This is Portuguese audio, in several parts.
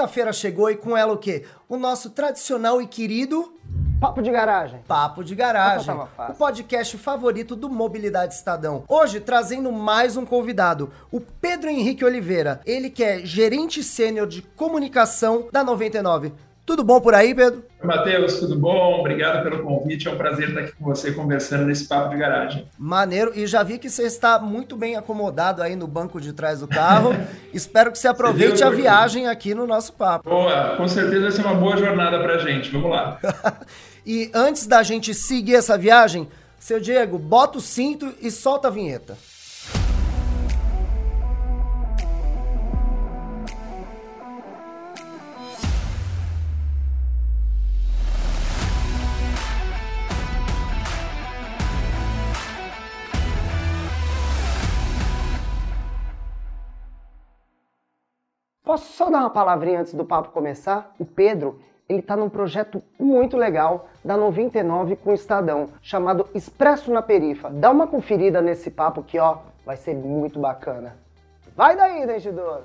Quarta-feira chegou e com ela o quê? O nosso tradicional e querido Papo de garagem. Papo de Garagem, Essa tava fácil. o podcast favorito do Mobilidade Estadão. Hoje trazendo mais um convidado, o Pedro Henrique Oliveira. Ele que é gerente sênior de comunicação da 99. Tudo bom por aí, Pedro? Matheus, tudo bom? Obrigado pelo convite. É um prazer estar aqui com você conversando nesse papo de garagem. Maneiro. E já vi que você está muito bem acomodado aí no banco de trás do carro. Espero que você aproveite Você a viu? viagem aqui no nosso papo. Boa, com certeza vai ser uma boa jornada pra gente. Vamos lá. E antes da gente seguir essa viagem, seu Diego, bota o cinto e solta a vinheta. Posso só dar uma palavrinha antes do papo começar? O Pedro, ele tá num projeto muito legal da 99 com o Estadão, chamado Expresso na Perifa. Dá uma conferida nesse papo que, ó, vai ser muito bacana. Vai daí, Dentidor!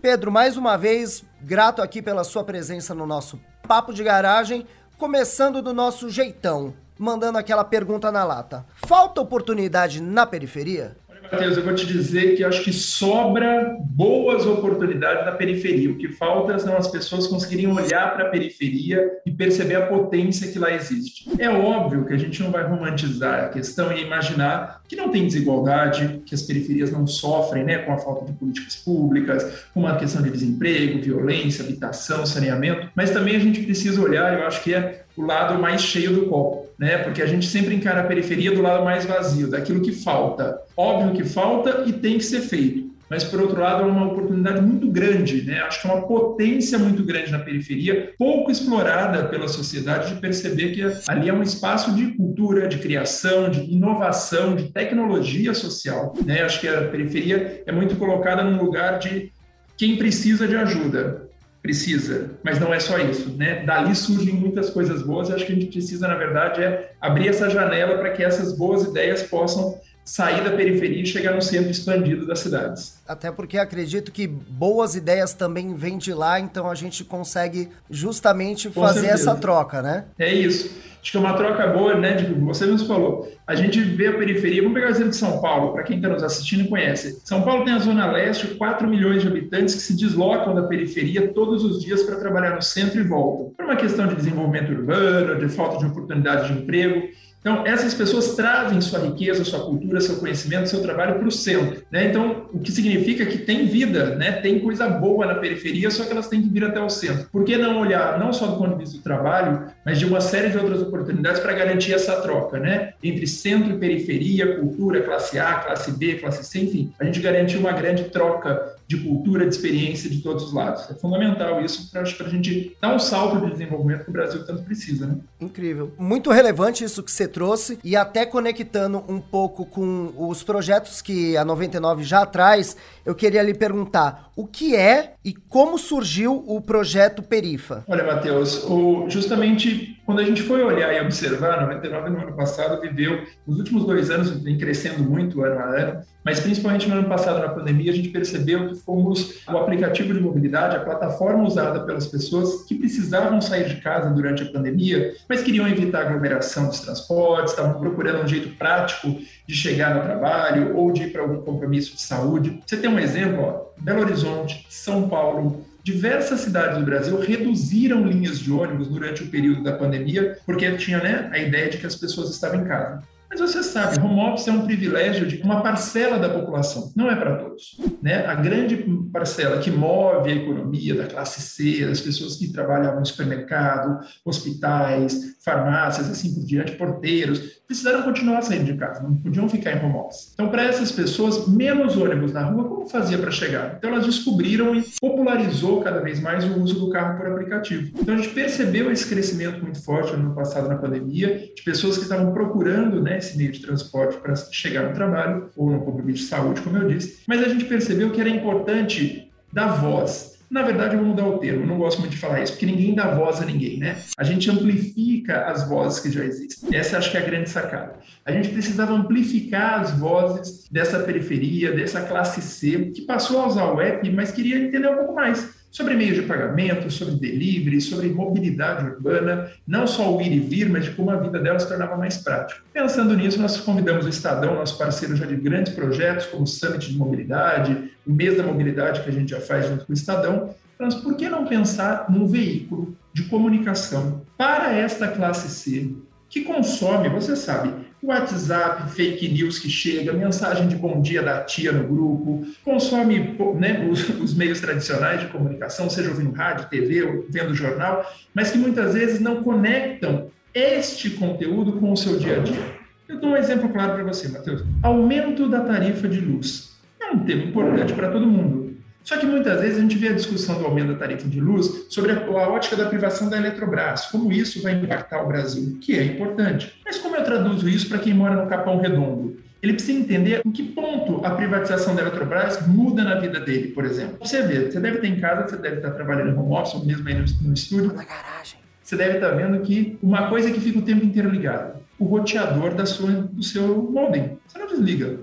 Pedro, mais uma vez, grato aqui pela sua presença no nosso Papo de Garagem, começando do nosso jeitão, mandando aquela pergunta na lata. Falta oportunidade na periferia? Matheus, eu vou te dizer que acho que sobra boas oportunidades na periferia. O que falta são as pessoas conseguirem olhar para a periferia e perceber a potência que lá existe. É óbvio que a gente não vai romantizar a questão e imaginar que não tem desigualdade, que as periferias não sofrem né, com a falta de políticas públicas, com uma questão de desemprego, violência, habitação, saneamento, mas também a gente precisa olhar, eu acho que é o lado mais cheio do copo, né? Porque a gente sempre encara a periferia do lado mais vazio, daquilo que falta. Óbvio que falta e tem que ser feito. Mas, por outro lado, é uma oportunidade muito grande, né? Acho que é uma potência muito grande na periferia, pouco explorada pela sociedade, de perceber que ali é um espaço de cultura, de criação, de inovação, de tecnologia social, né? Acho que a periferia é muito colocada num lugar de quem precisa de ajuda, precisa, mas não é só isso, né? Dali surgem muitas coisas boas e acho que a gente precisa, na verdade, é abrir essa janela para que essas boas ideias possam sair da periferia e chegar no centro expandido das cidades. Até porque acredito que boas ideias também vêm de lá, então a gente consegue justamente Com fazer certeza. essa troca, né? É isso. Acho que é uma troca boa, né? De, você nos falou. A gente vê a periferia. Vamos pegar o exemplo de São Paulo, para quem está nos assistindo e conhece. São Paulo tem a Zona Leste, 4 milhões de habitantes que se deslocam da periferia todos os dias para trabalhar no centro e voltam. Por uma questão de desenvolvimento urbano, de falta de oportunidade de emprego. Então, essas pessoas trazem sua riqueza, sua cultura, seu conhecimento, seu trabalho para o centro. Né? Então, o que significa que tem vida, né? tem coisa boa na periferia, só que elas têm que vir até o centro. Por que não olhar, não só do ponto de vista do trabalho, mas de uma série de outras oportunidades para garantir essa troca, né? entre centro e periferia, cultura, classe A, classe B, classe C, enfim. A gente garantir uma grande troca de cultura, de experiência de todos os lados. É fundamental isso para a gente dar um salto de desenvolvimento que o Brasil tanto precisa. Né? Incrível. Muito relevante isso que você trouxe e até conectando um pouco com os projetos que a 99 já traz, eu queria lhe perguntar o que é e como surgiu o projeto Perifa. Olha, Matheus, o- justamente quando a gente foi olhar e observar, a 99 no ano passado viveu, nos últimos dois anos, vem crescendo muito ano a ano, mas principalmente no ano passado, na pandemia, a gente percebeu que fomos o aplicativo de mobilidade, a plataforma usada pelas pessoas que precisavam sair de casa durante a pandemia, mas queriam evitar aglomeração dos transportes, estavam procurando um jeito prático de chegar no trabalho ou de ir para algum compromisso de saúde. Você tem um exemplo, ó, Belo Horizonte, São Paulo, diversas cidades do Brasil reduziram linhas de ônibus durante o período da pandemia, porque tinha né, a ideia de que as pessoas estavam em casa. Mas você sabe, home office é um privilégio de uma parcela da população, não é para todos. Né? A grande parcela que move a economia da classe C, das pessoas que trabalham no supermercado, hospitais, farmácias, assim por diante, porteiros, precisaram continuar saindo de casa, não podiam ficar em home office. Então, para essas pessoas, menos ônibus na rua, como fazia para chegar? Então, elas descobriram e popularizou cada vez mais o uso do carro por aplicativo. Então, a gente percebeu esse crescimento muito forte no ano passado na pandemia, de pessoas que estavam procurando né, esse meio de transporte para chegar no trabalho ou no compromisso de saúde, como eu disse. Mas a gente percebeu que era importante dar voz, Na verdade, eu vou mudar o termo, não gosto muito de falar isso, porque ninguém dá voz a ninguém, né? A gente amplifica as vozes que já existem. Essa acho que é a grande sacada. A gente precisava amplificar as vozes dessa periferia, dessa classe C, que passou a usar o app, mas queria entender um pouco mais sobre meios de pagamento, sobre delivery, sobre mobilidade urbana, não só o ir e vir, mas de como a vida dela se tornava mais prática. Pensando nisso, nós convidamos o Estadão, nosso parceiro já de grandes projetos, como o Summit de Mobilidade, o Mês da Mobilidade, que a gente já faz junto com o Estadão, mas por que não pensar num veículo de comunicação para esta classe C, que consome, você sabe, WhatsApp, fake news que chega, mensagem de bom dia da tia no grupo, consome né, os, os, meios tradicionais de comunicação, seja ouvindo rádio, TV, ou vendo jornal, mas que muitas vezes não conectam este conteúdo com o seu dia a dia. Eu dou um exemplo claro para você, Matheus. Aumento da tarifa de luz. É um tema importante para todo mundo. Só que muitas vezes a gente vê a discussão do aumento da tarifa de luz sobre a, a, ótica da privação da Eletrobras, como isso vai impactar o Brasil, que é importante. Mas traduzo isso para quem mora no Capão Redondo? Ele precisa entender em que ponto a privatização da Eletrobras muda na vida dele, por exemplo. Você vê, você deve ter em casa, você deve estar trabalhando em home office, ou mesmo aí no, no estúdio. Na garagem. Você deve estar vendo que uma coisa que fica o tempo inteiro ligado, o roteador da sua, do seu modem. Você não desliga.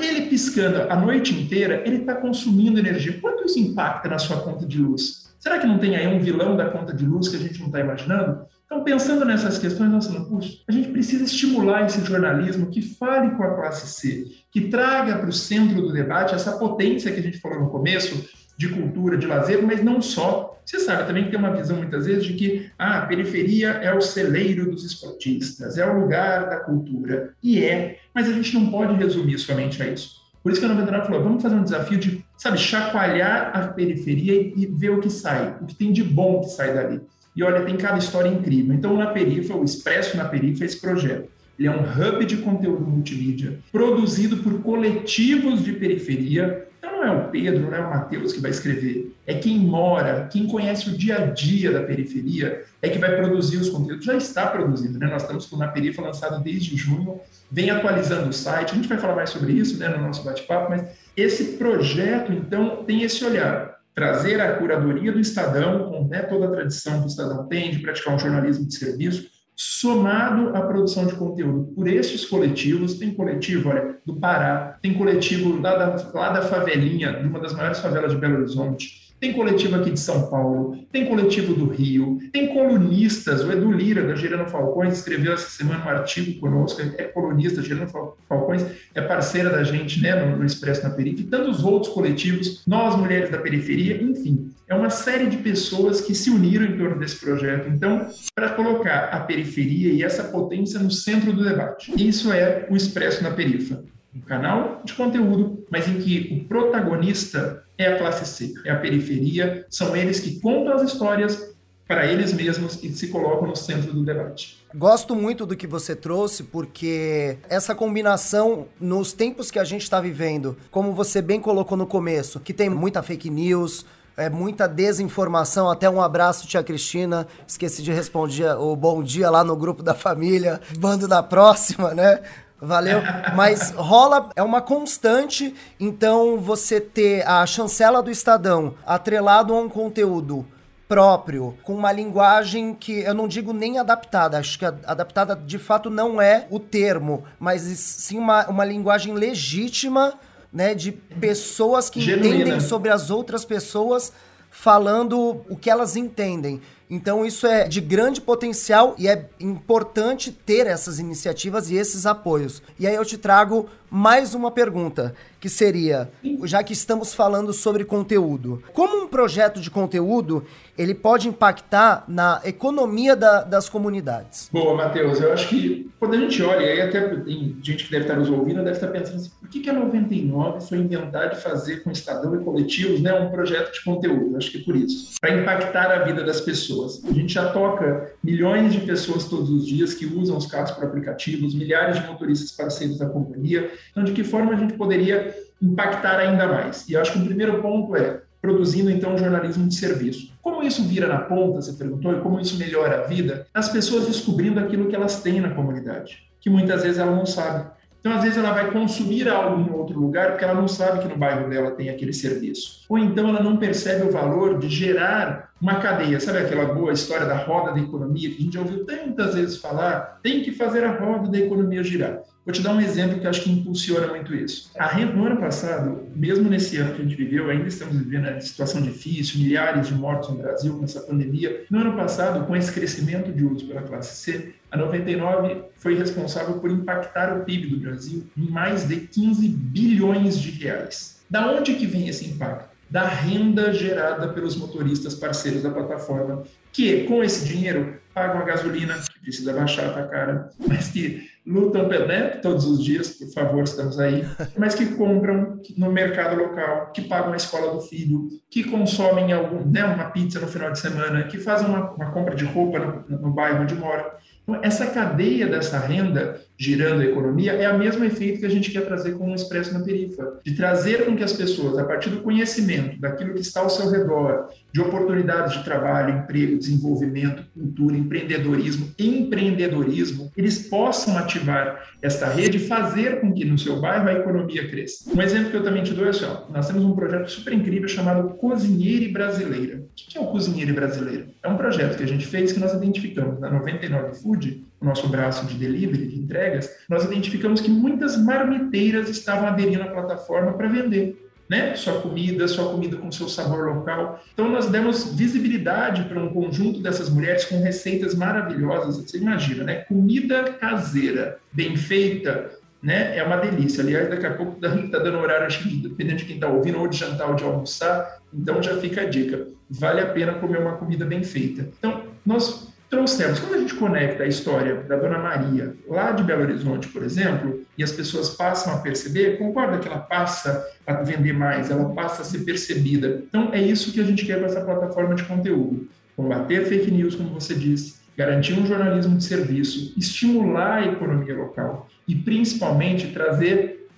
Ele piscando a noite inteira, ele está consumindo energia. Quanto isso impacta na sua conta de luz? Será que não tem aí um vilão da conta de luz que a gente não está imaginando? Então, pensando nessas questões, nós falamos, puxa, a gente precisa estimular esse jornalismo que fale com a classe C, que traga para o centro do debate essa potência que a gente falou no começo, de cultura, de lazer, mas não só. Você sabe também que tem uma visão muitas vezes de que ah, a periferia é o celeiro dos esportistas, é o lugar da cultura. E é, mas a gente não pode resumir somente a isso. Por isso que a 99 falou, vamos fazer um desafio de, sabe, chacoalhar a periferia e, ver o que sai, o que tem de bom que sai dali. E olha, tem cada história incrível. Então, na Perifa, o Expresso na Perifa é esse projeto. Ele é um hub de conteúdo multimídia, produzido por coletivos de periferia, então não é o Pedro, não é o Matheus que vai escrever, é quem mora, quem conhece o dia a dia da periferia, é que vai produzir os conteúdos. Já está produzindo, né? Nós estamos com a Perifa lançado desde junho, vem atualizando o site, a gente vai falar mais sobre isso né, no nosso bate-papo, mas esse projeto, então, tem esse olhar, trazer a curadoria do Estadão, com né, toda a tradição que o Estadão tem de praticar um jornalismo de serviço, somado à produção de conteúdo por estes coletivos, tem coletivo olha, do Pará, tem coletivo lá da, lá da favelinha, de uma das maiores favelas de Belo Horizonte, tem coletivo aqui de São Paulo, tem coletivo do Rio, tem colunistas. O Edu Lira, da Gerando Falcões, escreveu essa semana um artigo conosco, é colunista, Gerando Falcões, é parceira da gente né, no, Expresso na Periferia, e tantos outros coletivos, nós, mulheres da periferia, enfim. É uma série de pessoas que se uniram em torno desse projeto. Então, para colocar a periferia e essa potência no centro do debate. Isso é o Expresso na Perifa um canal de conteúdo, mas em que o protagonista é a classe C, é a periferia, são eles que contam as histórias para eles mesmos e se colocam no centro do debate. Gosto muito do que você trouxe, porque essa combinação, nos tempos que a gente está vivendo, como você bem colocou no começo, que tem muita fake news, é muita desinformação. Até um abraço, tia Cristina. Esqueci de responder o bom dia lá no grupo da família. Bando da próxima, né? Valeu. Mas rola, é uma constante, então você ter a chancela do Estadão atrelado a um conteúdo próprio, com uma linguagem que eu não digo nem adaptada, acho que adaptada de fato não é o termo, mas sim uma, uma linguagem legítima, né, de pessoas que Genuína. entendem sobre as outras pessoas falando o que elas entendem. Então isso é de grande potencial e é importante ter essas iniciativas e esses apoios. E aí eu te trago mais uma pergunta, que seria, já que estamos falando sobre conteúdo, como um projeto de conteúdo ele pode impactar na economia da, das comunidades? Boa, Matheus, eu acho que quando a gente olha, aí até tem gente que deve estar nos ouvindo, deve estar pensando assim, por que, que a 99 foi inventar de fazer com Estadão e coletivos né, um projeto de conteúdo? Acho que é por isso, para impactar a vida das pessoas. A gente já toca milhões de pessoas todos os dias que usam os carros por aplicativos, milhares de motoristas parceiros da companhia, então, de que forma a gente poderia impactar ainda mais? E acho que o primeiro ponto é produzindo então jornalismo de serviço. Como isso vira na ponta, você perguntou, e como isso melhora a vida? As pessoas descobrindo aquilo que elas têm na comunidade, que muitas vezes elas não sabem. Então, às vezes, ela vai consumir algo em outro lugar porque ela não sabe que no bairro dela tem aquele serviço. Ou então ela não percebe o valor de gerar uma cadeia. Sabe aquela boa história da roda da economia que a gente já ouviu tantas vezes falar? Tem que fazer a roda da economia girar. Vou te dar um exemplo que acho que impulsiona muito isso. A renda, no ano passado, mesmo nesse ano que a gente viveu, ainda estamos vivendo uma situação difícil, milhares de mortos no Brasil nessa pandemia. No ano passado, com esse crescimento de uso pela classe C, a 99 foi responsável por impactar o PIB do Brasil em mais de 15 bilhões de reais. Da onde que vem esse impacto? Da renda gerada pelos motoristas parceiros da plataforma, que com esse dinheiro pagam a gasolina, que precisa baixar, tá cara, mas que lutam né, todos os dias, por favor, estamos aí, mas que compram no mercado local, que pagam a escola do filho, que consomem algum, né, uma pizza no final de semana, que fazem uma, uma compra de roupa no, no bairro onde moram. Então, essa cadeia dessa renda girando a economia é o mesmo efeito que a gente quer trazer com o Expresso na Perifa, de trazer com que as pessoas, a partir do conhecimento, daquilo que está ao seu redor, de oportunidades de trabalho, emprego, desenvolvimento, cultura, empreendedorismo, empreendedorismo, eles possam ativar esta rede e fazer com que no seu bairro a economia cresça. Um exemplo que eu também te dou é assim, ó, nós temos um projeto super incrível chamado Cozinheira Brasileira. O que é o Cozinheira Brasileira? É um projeto que a gente fez que nós identificamos na 99 Food, o nosso braço de delivery, de entregas, nós identificamos que muitas marmiteiras estavam aderindo à plataforma para vender né? Sua comida, sua comida com seu sabor local. Então nós demos visibilidade para um conjunto dessas mulheres com receitas maravilhosas. Você imagina, né? Comida caseira, bem feita, né? É uma delícia. Aliás, daqui a pouco está dando horário, acho que dependendo de quem está ouvindo, ou de jantar ou de almoçar. Então já fica a dica. Vale a pena comer uma comida bem feita. Então, nós trouxemos. Quando a gente conecta a história da Dona Maria, lá de Belo Horizonte, por exemplo, e as pessoas passam a perceber, concorda que ela passa a vender mais, ela passa a ser percebida. Então, é isso que a gente quer com essa plataforma de conteúdo. Combater fake news, como você disse, garantir um jornalismo de serviço, estimular a economia local e, principalmente, trazer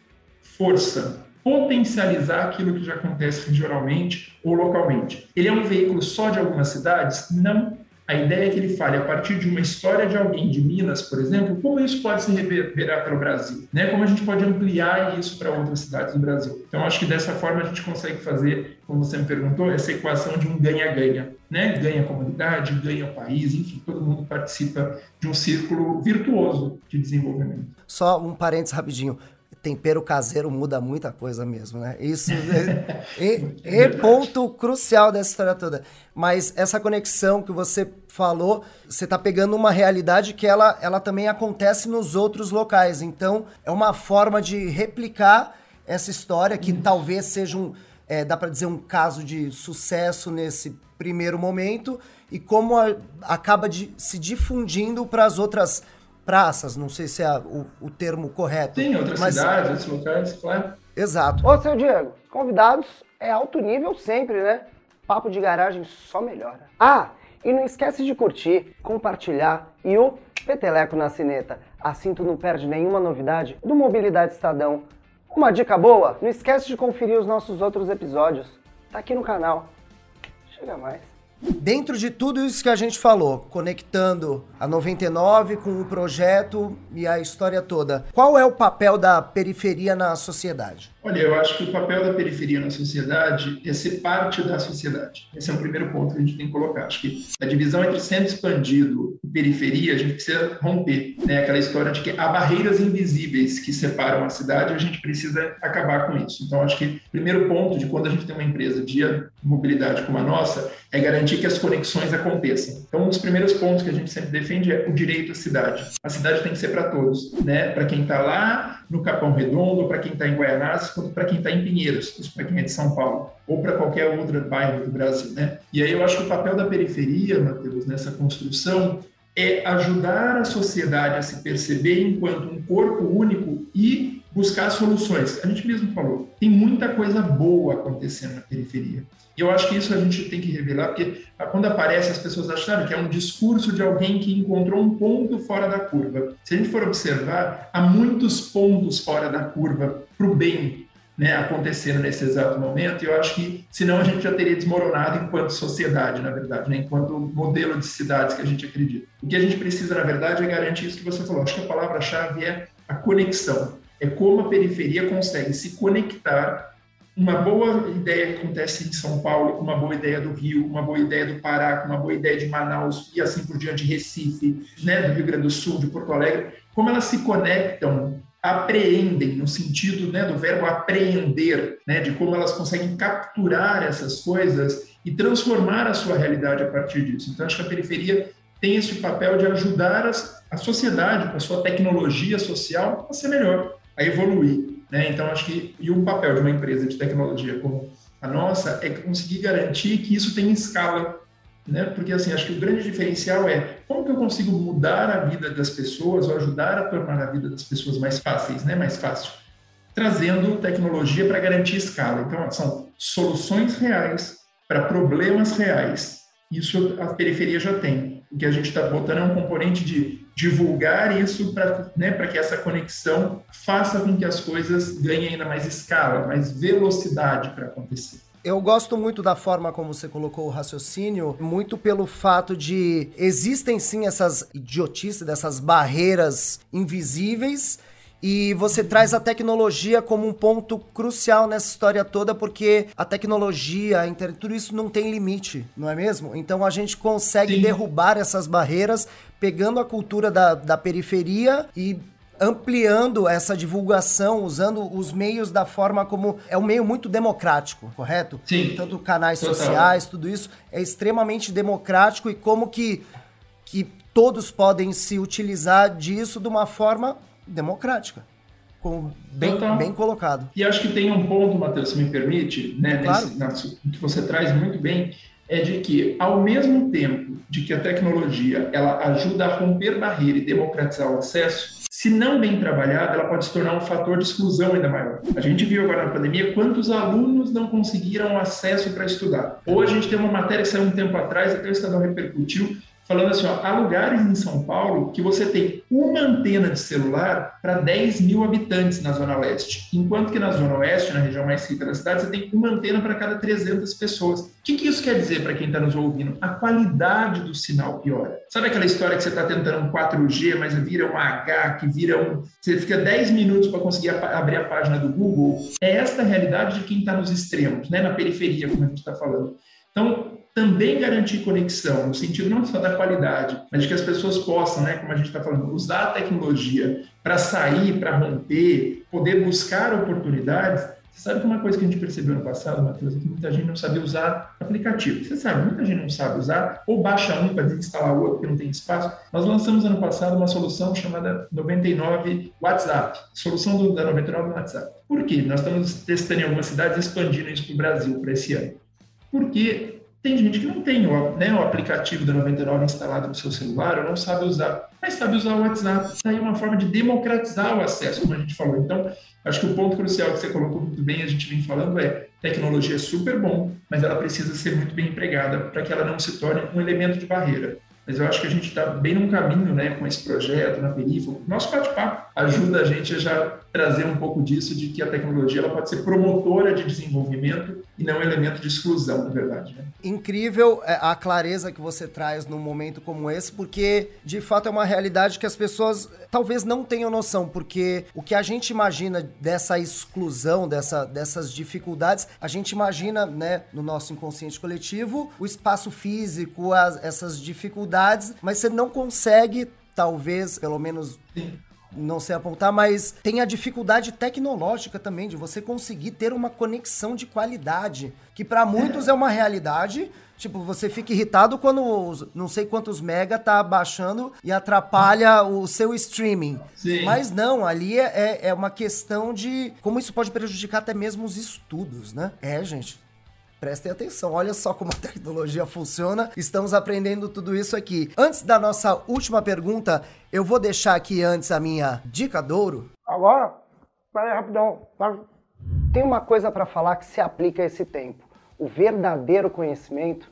força, potencializar aquilo que já acontece regionalmente ou localmente. Ele é um veículo só de algumas cidades? Não a ideia é que ele fale a partir de uma história de alguém de Minas, por exemplo, como isso pode se reverberar para o Brasil, né? Como a gente pode ampliar isso para outras cidades do Brasil. Então, acho que dessa forma a gente consegue fazer, como você me perguntou, essa equação de um ganha-ganha, né? Ganha a comunidade, ganha o país, enfim, todo mundo participa de um círculo virtuoso de desenvolvimento. Só um parênteses rapidinho tempero caseiro muda muita coisa mesmo, né? Isso é, é, é, ponto crucial dessa história toda. Mas essa conexão que você falou, você está pegando uma realidade que ela, ela também acontece nos outros locais. Então, é uma forma de replicar essa história que talvez seja um, é, dá para dizer, um caso de sucesso nesse primeiro momento e como a, acaba de, se difundindo para as outras praças, não sei se é o, o termo correto. Tem outras mas... cidades, outros locais, claro. Exato. Ô, seu Diego, convidados é alto nível sempre, né? Papo de garagem só melhora. Ah, e não esquece de curtir, compartilhar e o peteleco na cineta. Assim tu não perde nenhuma novidade do Mobilidade Estadão. Uma dica boa, não esquece de conferir os nossos outros episódios. Tá aqui no canal. Chega mais. Dentro de tudo isso que a gente falou, conectando a 99 com o projeto e a história toda, qual é o papel da periferia na sociedade? Olha, eu acho que o papel da periferia na sociedade é ser parte da sociedade. Esse é o primeiro ponto que a gente tem que colocar. Acho que a divisão entre centro expandido e periferia, a gente precisa romper. Né? Aquela história de que há barreiras invisíveis que separam a cidade a gente precisa acabar com isso. Então, acho que o primeiro ponto de quando a gente tem uma empresa de mobilidade como a nossa é garantir que as conexões aconteçam. Então, um dos primeiros pontos que a gente sempre defende é o direito à cidade. A cidade tem que ser para todos, né? Para quem está lá no Capão Redondo, para quem está em Guaianazes, quanto para quem está em Pinheiros, isso para quem é de São Paulo, ou para qualquer outro bairro do Brasil, né? E aí eu acho que o papel da periferia, Matheus, nessa construção é ajudar a sociedade a se perceber enquanto um corpo único e buscar soluções. A gente mesmo falou, tem muita coisa boa acontecendo na periferia. E eu acho que isso a gente tem que revelar, porque quando aparece as pessoas acham que é um discurso de alguém que encontrou um ponto fora da curva. Se a gente for observar, há muitos pontos fora da curva para o bem né, acontecendo nesse exato momento, e eu acho que senão a gente já teria desmoronado enquanto sociedade, na verdade, né, enquanto modelo de cidades que a gente acredita. O que a gente precisa, na verdade, é garantir isso que você falou. Acho que a palavra-chave é a conexão é como a periferia consegue se conectar uma boa ideia que acontece em São Paulo, uma boa ideia do Rio, uma boa ideia do Pará, uma boa ideia de Manaus e assim por diante, Recife, né, do Rio Grande do Sul, de Porto Alegre, como elas se conectam, apreendem, no sentido né, do verbo apreender, né, de como elas conseguem capturar essas coisas e transformar a sua realidade a partir disso. Então, acho que a periferia tem esse papel de ajudar as, a sociedade, com a sua tecnologia social, a ser melhor, a evoluir. Né? Então, acho que e o papel de uma empresa de tecnologia como a nossa é conseguir garantir que isso tenha escala, né? Porque assim, acho que o grande diferencial é como que eu consigo mudar a vida das pessoas ou ajudar a tornar a vida das pessoas mais fáceis, né? Mais fácil, trazendo tecnologia para garantir escala. Então, são soluções reais para problemas reais. Isso a periferia já tem. O que a gente está botando é um componente de divulgar isso para né, que essa conexão faça com que as coisas ganhem ainda mais escala, mais velocidade para acontecer. Eu gosto muito da forma como você colocou o raciocínio, muito pelo fato de existem sim essas idiotices, dessas barreiras invisíveis, e você traz a tecnologia como um ponto crucial nessa história toda, porque a tecnologia, a internet, tudo isso não tem limite, não é mesmo? Então a gente consegue Sim. derrubar essas barreiras, pegando a cultura da, da periferia e ampliando essa divulgação, usando os meios da forma como é um meio muito democrático, correto? Sim. Tanto canais Total. sociais, tudo isso é extremamente democrático e como que, que todos podem se utilizar disso de uma forma democrática. Com, bem, bem colocado. E acho que tem um ponto, Matheus, se me permite, né, claro. nesse, que você traz muito bem, é de que, ao mesmo tempo de que a tecnologia ela ajuda a romper barreira e democratizar o acesso, se não bem trabalhada, ela pode se tornar um fator de exclusão ainda maior. A gente viu agora na pandemia quantos alunos não conseguiram acesso para estudar. Ou a gente tem uma matéria que saiu um tempo atrás, até o Estadão repercutiu, falando assim, ó, há lugares em São Paulo que você tem uma antena de celular para 10 mil habitantes na Zona Leste, enquanto que na Zona Oeste, na região mais rica da cidade, você tem uma antena para cada 300 pessoas. O que, que isso quer dizer para quem está nos ouvindo? A qualidade do sinal piora. Sabe aquela história que você está tentando um 4G, mas vira um H, que vira um... Você fica 10 minutos para conseguir abrir a página do Google? É esta a realidade de quem está nos extremos, né? na periferia, como a gente está falando. Então, também garantir conexão, no sentido não só da qualidade, mas de que as pessoas possam, né, como a gente está falando, usar a tecnologia para sair, para romper, poder buscar oportunidades. Você sabe que uma coisa que a gente percebeu no passado, Matheus, é que muita gente não sabia usar aplicativo. Você sabe, muita gente não sabe usar, ou baixa um para desinstalar o outro porque não tem espaço. Nós lançamos ano passado uma solução chamada 99 WhatsApp, solução do, da 99 WhatsApp. Por quê? Nós estamos testando em algumas cidades, expandindo isso para o Brasil para esse ano. Porque tem gente que não tem o, né, o aplicativo da 99 instalado no seu celular ou não sabe usar, mas sabe usar o WhatsApp. Está aí uma forma de democratizar o acesso, como a gente falou. Então, acho que o ponto crucial que você colocou muito bem, a gente vem falando, é tecnologia é super bom, mas ela precisa ser muito bem empregada para que ela não se torne um elemento de barreira. Mas eu acho que a gente está bem num caminho né, com esse projeto na periferia. Nosso bate-papo ajuda a gente a já trazer um pouco disso, de que a tecnologia ela pode ser promotora de desenvolvimento e não um elemento de exclusão, na verdade. Né? Incrível é, a clareza que você traz num momento como esse, porque de fato é uma realidade que as pessoas talvez não tenham noção, porque o que a gente imagina dessa exclusão, dessa, dessas dificuldades, a gente imagina, né, no nosso inconsciente coletivo, o espaço físico, as, essas dificuldades, mas você não consegue, talvez, pelo menos. Sim não sei apontar, mas tem a dificuldade tecnológica também de você conseguir ter uma conexão de qualidade, que para muitos é uma realidade. Tipo, você fica irritado quando não sei quantos mega tá baixando e atrapalha o seu streaming. Sim. Mas não, ali é, é uma questão de como isso pode prejudicar até mesmo os estudos, né? É, gente. Prestem atenção, olha só como a tecnologia funciona. Estamos aprendendo tudo isso aqui. Antes da nossa última pergunta, eu vou deixar aqui antes a minha dica douro. Agora, peraí rapidão. Tá? Tem uma coisa para falar que se aplica a esse tempo. O verdadeiro conhecimento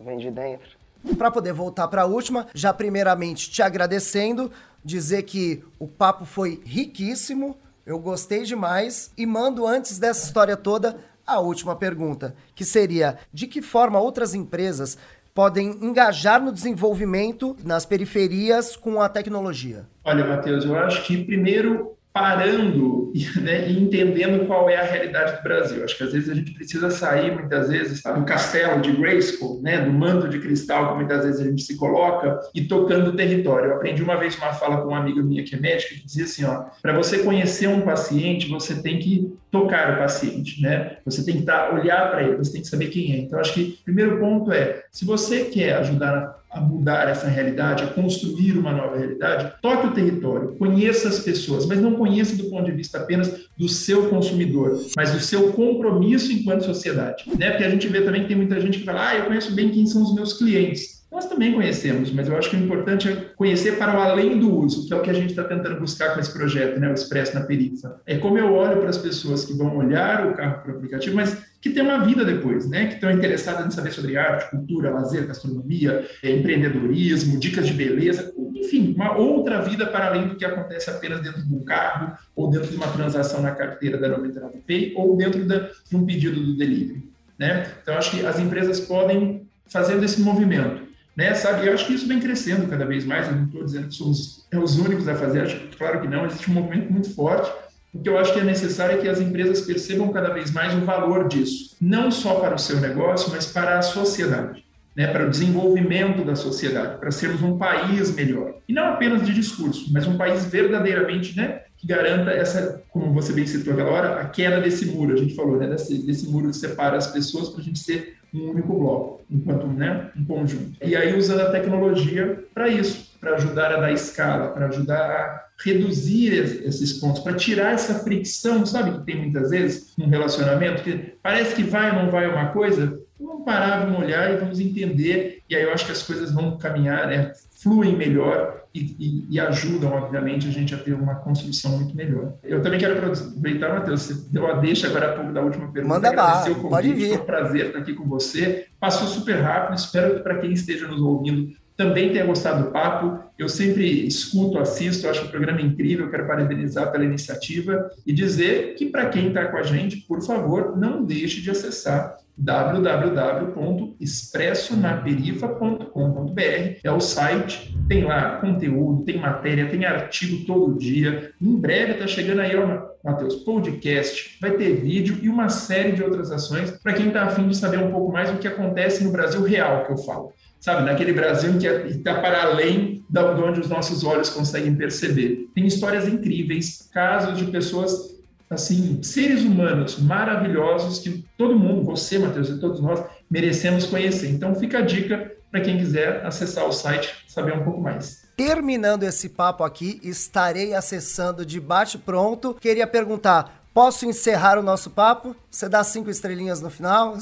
vem de dentro. Para poder voltar para a última, já primeiramente te agradecendo, dizer que o papo foi riquíssimo, eu gostei demais e mando antes dessa história toda a última pergunta, que seria: de que forma outras empresas podem engajar no desenvolvimento nas periferias com a tecnologia? Olha, Matheus, eu acho que primeiro parando né, e entendendo qual é a realidade do Brasil. Acho que às vezes a gente precisa sair, muitas vezes, do castelo de Grayskull, né, do manto de cristal que muitas vezes a gente se coloca e tocando o território. Eu aprendi uma vez uma fala com uma amiga minha que é médica que dizia assim, para você conhecer um paciente, você tem que tocar o paciente, né? Você tem que estar, olhar para ele, você tem que saber quem é. Então, acho que o primeiro ponto é, se você quer ajudar a mudar essa realidade, a construir uma nova realidade, toque o território, conheça as pessoas, mas não conheça do ponto de vista apenas do seu consumidor, mas do seu compromisso enquanto sociedade. Né? Porque a gente vê também que tem muita gente que fala, ah, eu conheço bem quem são os meus clientes. Nós também conhecemos, mas eu acho que o importante é conhecer para o além do uso, que é o que a gente está tentando buscar com esse projeto, né, o Expresso na Perifa. É como eu olho para as pessoas que vão olhar o carro para o aplicativo, mas que tem uma vida depois, né, que estão interessadas em saber sobre arte, cultura, lazer, gastronomia, é, empreendedorismo, dicas de beleza, enfim, uma outra vida para além do que acontece apenas dentro de um carro, ou dentro de uma transação na carteira da 99 Pay, ou dentro de um pedido do delivery. Né? Então, acho que as empresas podem fazer esse movimento né, sabe? Eu acho que isso vem crescendo cada vez mais. Eu não estou dizendo que somos os únicos a fazer, acho, claro que não. Existe um movimento muito forte. O que eu acho que é necessário é que as empresas percebam cada vez mais o valor disso, não só para o seu negócio, mas para a sociedade, né, para o desenvolvimento da sociedade, para sermos um país melhor. E não apenas de discurso, mas um país verdadeiramente né, que garanta essa, como você bem citou aquela hora, a queda desse muro. A gente falou, né, desse, desse muro que separa as pessoas para a gente ser um único bloco, enquanto né, um conjunto. E aí usando a tecnologia para isso, para ajudar a dar escala, para ajudar a reduzir esses pontos, para tirar essa fricção, sabe, que tem muitas vezes num relacionamento, que parece que vai ou não vai uma coisa, vamos parar, vamos olhar e vamos entender, e aí eu acho que as coisas vão caminhar, né, fluem melhor e, e, e, ajudam, obviamente, a gente a ter uma construção muito melhor. Eu também quero aproveitar, Matheus, você deu a deixa agora há pouco da última pergunta. Manda lá, pode vir. Foi um prazer estar aqui com você. Passou super rápido, espero que para quem esteja nos ouvindo também tenha gostado do papo. Eu sempre escuto, assisto, acho o programa incrível, quero parabenizar pela iniciativa e dizer que para quem está com a gente, por favor, não deixe de acessar www.expressonaperifa.com.br é o site, tem lá conteúdo, tem matéria, tem artigo todo dia. Em breve está chegando aí, ó, Matheus, podcast, vai ter vídeo e uma série de outras ações para quem está afim de saber um pouco mais do que acontece no Brasil real que eu falo. Sabe, naquele Brasil que está para além de onde os nossos olhos conseguem perceber. Tem histórias incríveis, casos de pessoas assim, seres humanos maravilhosos que todo mundo, você, Matheus, e todos nós, merecemos conhecer. Então fica a dica para quem quiser acessar o site, saber um pouco mais. Terminando esse papo aqui, estarei acessando de bate pronto. Queria perguntar, Posso encerrar o nosso papo? Você dá cinco estrelinhas no final?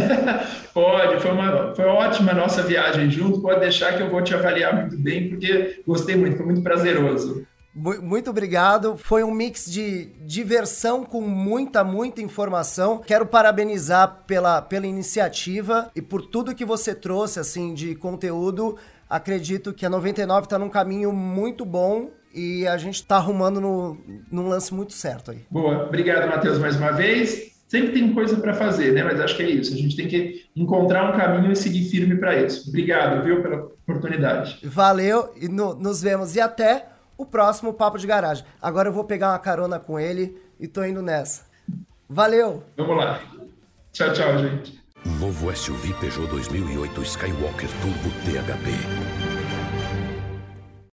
Pode, foi uma foi ótima a nossa viagem junto. Pode deixar que eu vou te avaliar muito bem, porque gostei muito, foi muito prazeroso. Muito obrigado. Foi um mix de diversão com muita, muita informação. Quero parabenizar pela, pela iniciativa e por tudo que você trouxe assim de conteúdo. Acredito que a 99 está num caminho muito bom e a gente está arrumando no, num lance muito certo aí. Boa. Obrigado, Matheus, mais uma vez. Sempre tem coisa para fazer, né? Mas acho que é isso. A gente tem que encontrar um caminho e seguir firme para isso. Obrigado, viu, pela oportunidade. Valeu e no, nos vemos. E até o próximo Papo de Garagem. Agora eu vou pegar uma carona com ele e tô indo nessa. Valeu! Vamos lá. Tchau, tchau, gente. Novo SUV Peugeot 2008 Skywalker Turbo THP